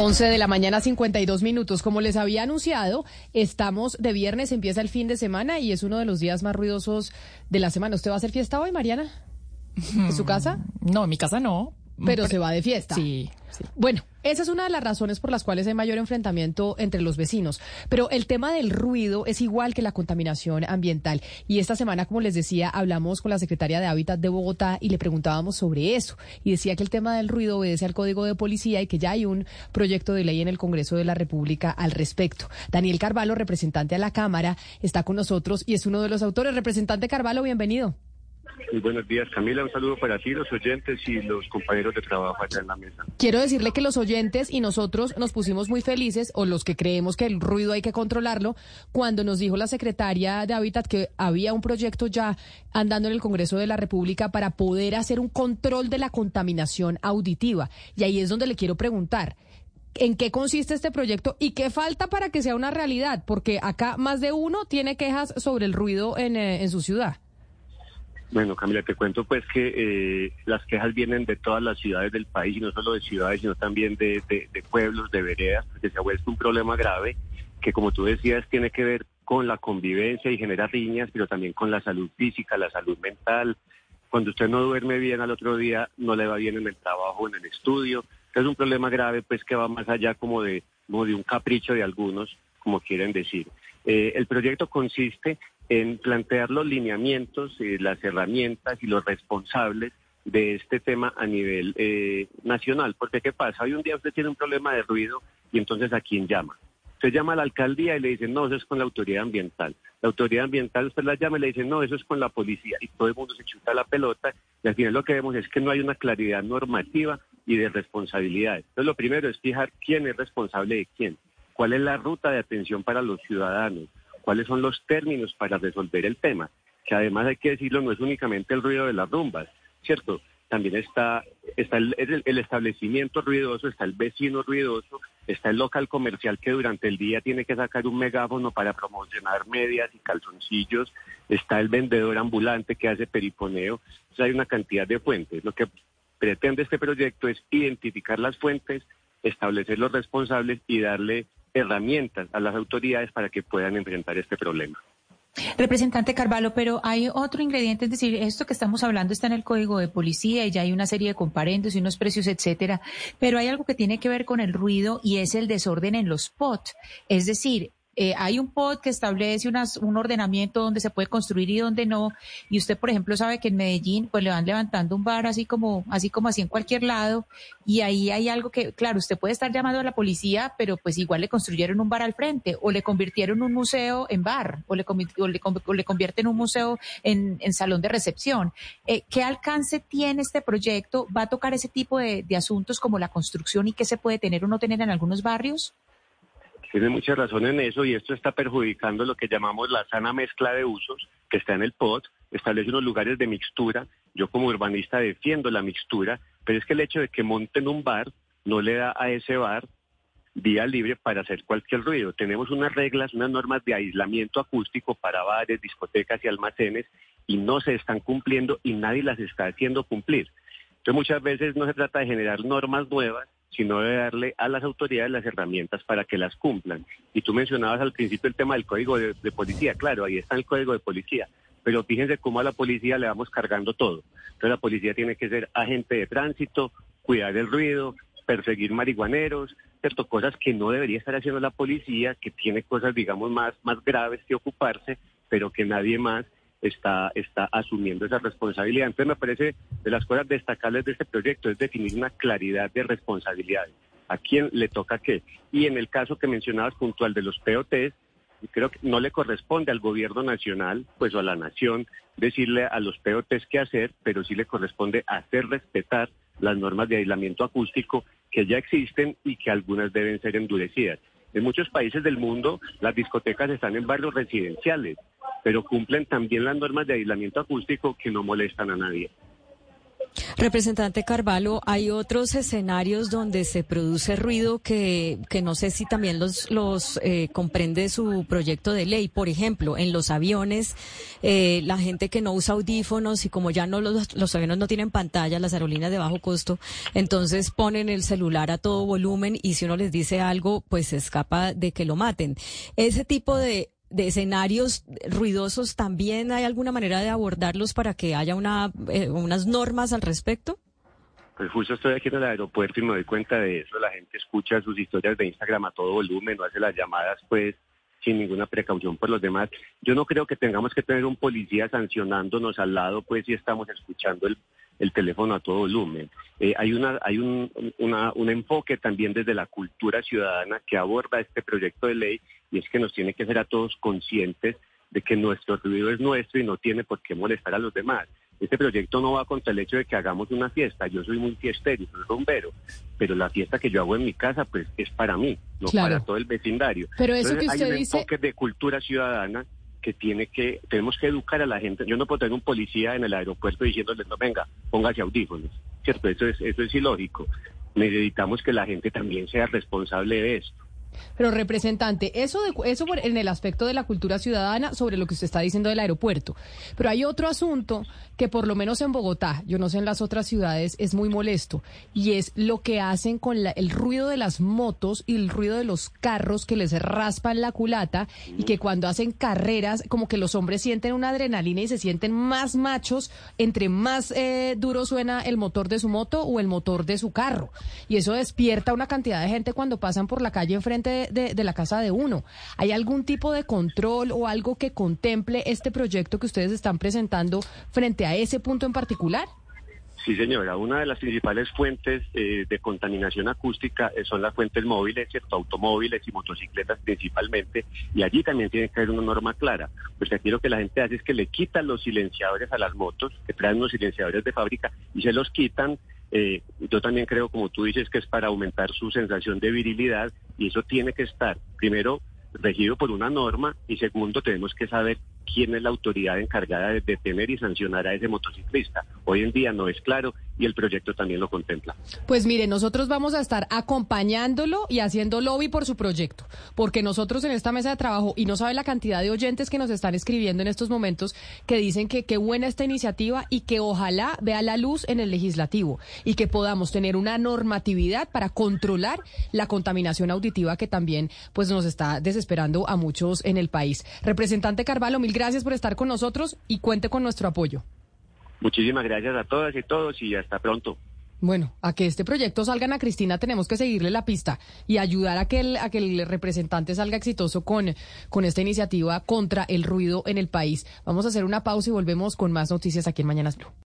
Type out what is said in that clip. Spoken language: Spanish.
11 de la mañana, 52 minutos. Como les había anunciado, estamos de viernes, empieza el fin de semana y es uno de los días más ruidosos de la semana. ¿Usted va a hacer fiesta hoy, Mariana? ¿En su casa? No, en mi casa no. Pero se va de fiesta. Sí, Bueno, esa es una de las razones por las cuales hay mayor enfrentamiento entre los vecinos. Pero el tema del ruido es igual que la contaminación ambiental. Y esta semana, como les decía, hablamos con la secretaria de Hábitat de Bogotá y le preguntábamos sobre eso. Y decía que el tema del ruido obedece al Código de Policía y que ya hay un proyecto de ley en el Congreso de la República al respecto. Daniel Carvalho, representante a la Cámara, está con nosotros y es uno de los autores. Representante Carvalho, bienvenido. Muy buenos días, Camila. Un saludo para ti, los oyentes y los compañeros de trabajo acá en la mesa. Quiero decirle que los oyentes y nosotros nos pusimos muy felices, o los que creemos que el ruido hay que controlarlo, cuando nos dijo la secretaria de Hábitat que había un proyecto ya andando en el Congreso de la República para poder hacer un control de la contaminación auditiva. Y ahí es donde le quiero preguntar. ¿En qué consiste este proyecto y qué falta para que sea una realidad? Porque acá más de uno tiene quejas sobre el ruido en, eh, en su ciudad. Bueno, Camila, te cuento pues que eh, las quejas vienen de todas las ciudades del país, y no solo de ciudades, sino también de, pueblos, de veredas, porque se ha vuelto un problema grave que, como tú decías, tiene que ver con la convivencia y genera riñas, pero también con la salud física, la salud mental. Cuando usted no duerme bien al otro día, no le va bien en el trabajo, en el estudio. Es un problema grave, pues, que va más allá como de, como de un capricho de algunos, como quieren decir. Eh, el proyecto consiste en plantear los lineamientos, y las herramientas y los responsables de este tema a nivel eh, nacional. Porque ¿qué pasa? Hoy un día usted tiene un problema de ruido y entonces ¿a quién llama? Usted llama a la alcaldía y le dicen, no, eso es con la autoridad ambiental. La autoridad ambiental usted la llama y le dice, no, eso es con la policía. Y todo el mundo se chuta la pelota y al final lo que vemos es que no hay una claridad normativa y de responsabilidades. Entonces lo primero es fijar quién es responsable de quién, cuál es la ruta de atención para los ciudadanos, cuáles son los términos para resolver el tema, que además hay que decirlo, no es únicamente el ruido de las rumbas, ¿cierto? También está, está el, establecimiento ruidoso, está el vecino ruidoso, está el local comercial que durante el día tiene que sacar un megáfono para promocionar medias y calzoncillos, está el vendedor ambulante que hace periponeo, o sea, hay una cantidad de fuentes. Lo que pretende este proyecto es identificar las fuentes, establecer los responsables y darle herramientas a las autoridades para que puedan enfrentar este problema. Representante Carvalho, pero hay otro ingrediente, es decir, esto que estamos hablando está en el código de policía y ya hay una serie de comparendos y unos precios, etcétera, pero hay algo que tiene que ver con el ruido y es el desorden en los POT. Es decir, eh, hay un POT que establece un ordenamiento donde se puede construir y donde no. Y usted, por ejemplo, sabe que en Medellín, pues le van levantando un bar así como, así como así en cualquier lado. Y ahí hay algo que, claro, usted puede estar llamando a la policía, pero pues igual le construyeron un bar al frente o le convirtieron un museo en bar o le, le, convierten un museo en, salón de recepción. Eh, ¿Qué alcance tiene este proyecto? ¿Va a tocar ese tipo de, de asuntos como la construcción y qué se puede tener o no tener en algunos barrios? Tiene mucha razón en eso y esto está perjudicando lo que llamamos la sana mezcla de usos que está en el POT, establece unos lugares de mixtura. Yo como urbanista defiendo la mixtura, pero es que el hecho de que monten un bar no le da a ese bar vía libre para hacer cualquier ruido. Tenemos unas reglas, unas normas de aislamiento acústico para bares, discotecas y almacenes y no se están cumpliendo y nadie las está haciendo cumplir. Entonces muchas veces no se trata de generar normas nuevas, sino de darle a las autoridades las herramientas para que las cumplan. Y tú mencionabas al principio el tema del código de, policía, claro, ahí está el código de policía, pero fíjense cómo a la policía le vamos cargando todo. Entonces la policía tiene que ser agente de tránsito, cuidar el ruido, perseguir marihuaneros, cierto, cosas que no debería estar haciendo la policía, que tiene cosas, digamos, más, más graves que ocuparse, pero que nadie más está, está asumiendo esa responsabilidad. Entonces me parece de las cosas destacables de este proyecto es definir una claridad de responsabilidades. ¿A quién le toca qué? Y en el caso que mencionabas puntual de los POTs, creo que no le corresponde al gobierno nacional, pues o a la nación, decirle a los POTs qué hacer, pero sí le corresponde hacer respetar las normas de aislamiento acústico que ya existen y que algunas deben ser endurecidas. En muchos países del mundo las discotecas están en barrios residenciales pero cumplen también las normas de aislamiento acústico que no molestan a nadie. Representante Carvalho, hay otros escenarios donde se produce ruido que, que no sé si también los, los eh, comprende su proyecto de ley. Por ejemplo, en los aviones, eh, la gente que no usa audífonos y como ya no los, los aviones no tienen pantalla, las aerolíneas de bajo costo, entonces ponen el celular a todo volumen y si uno les dice algo, pues se escapa de que lo maten. Ese tipo de de escenarios ruidosos, ¿también hay alguna manera de abordarlos para que haya una, eh, unas normas al respecto? Pues justo estoy aquí en el aeropuerto y me doy cuenta de eso. La gente escucha sus historias de Instagram a todo volumen, no hace las llamadas pues sin ninguna precaución por los demás. Yo no creo que tengamos que tener un policía sancionándonos al lado pues si estamos escuchando el, el teléfono a todo volumen. Eh, hay una, hay un, un enfoque también desde la cultura ciudadana que aborda este proyecto de ley y es que nos tiene que ser a todos conscientes de que nuestro ruido es nuestro y no tiene por qué molestar a los demás. Este proyecto no va contra el hecho de que hagamos una fiesta. Yo soy muy fiestero, soy rumbero, pero la fiesta que yo hago en mi casa, pues es para mí, no para todo el vecindario. Pero eso que usted hay un dice... enfoque de cultura ciudadana que tiene que, tenemos que educar a la gente. Yo no puedo tener un policía en el aeropuerto diciéndole, no, venga, póngase audífonos. ¿Cierto? Eso es, eso es ilógico. Necesitamos que la gente también sea responsable de esto. Pero representante, eso de, eso en el aspecto de la cultura ciudadana sobre lo que usted está diciendo del aeropuerto. Pero hay otro asunto que por lo menos en Bogotá, yo no sé en las otras ciudades, es muy molesto y es lo que hacen con el ruido de las motos y el ruido de los carros que les raspan la culata y que cuando hacen carreras como que los hombres sienten una adrenalina y se sienten más machos entre más eh, duro suena el motor de su moto o el motor de su carro. Y eso despierta una cantidad de gente cuando pasan por la calle enfrente de, la casa de uno. ¿Hay algún tipo de control o algo que contemple este proyecto que ustedes están presentando frente a ese punto en particular? Sí, señora. Una de las principales fuentes eh, de contaminación acústica eh, son las fuentes móviles, ¿cierto? Automóviles y motocicletas principalmente. Y allí también tiene que haber una norma clara. Pues aquí lo que la gente hace es que le quitan los silenciadores a las motos, que traen unos silenciadores de fábrica y se los quitan eh, yo también creo, como tú dices, que es para aumentar su sensación de virilidad y eso tiene que estar, primero, regido por una norma y segundo, tenemos que saber quién es la autoridad encargada de detener y sancionar a ese motociclista. Hoy en día no es claro y el proyecto también lo contempla. Pues mire, nosotros vamos a estar acompañándolo y haciendo lobby por su proyecto, porque nosotros en esta mesa de trabajo, y no sabe la cantidad de oyentes que nos están escribiendo en estos momentos, que dicen que qué buena esta iniciativa y que ojalá vea la luz en el legislativo y que podamos tener una normatividad para controlar la contaminación auditiva que también pues nos está desesperando a muchos en el país. Representante Carvalho, mil gracias por estar con nosotros y cuente con nuestro apoyo. Muchísimas gracias a todas y todos y hasta pronto. Bueno, a que este proyecto salga a Cristina tenemos que seguirle la pista y ayudar a que el, que representante salga exitoso con, con esta iniciativa contra el ruido en el país. Vamos a hacer una pausa y volvemos con más noticias aquí en Mañanas Blue.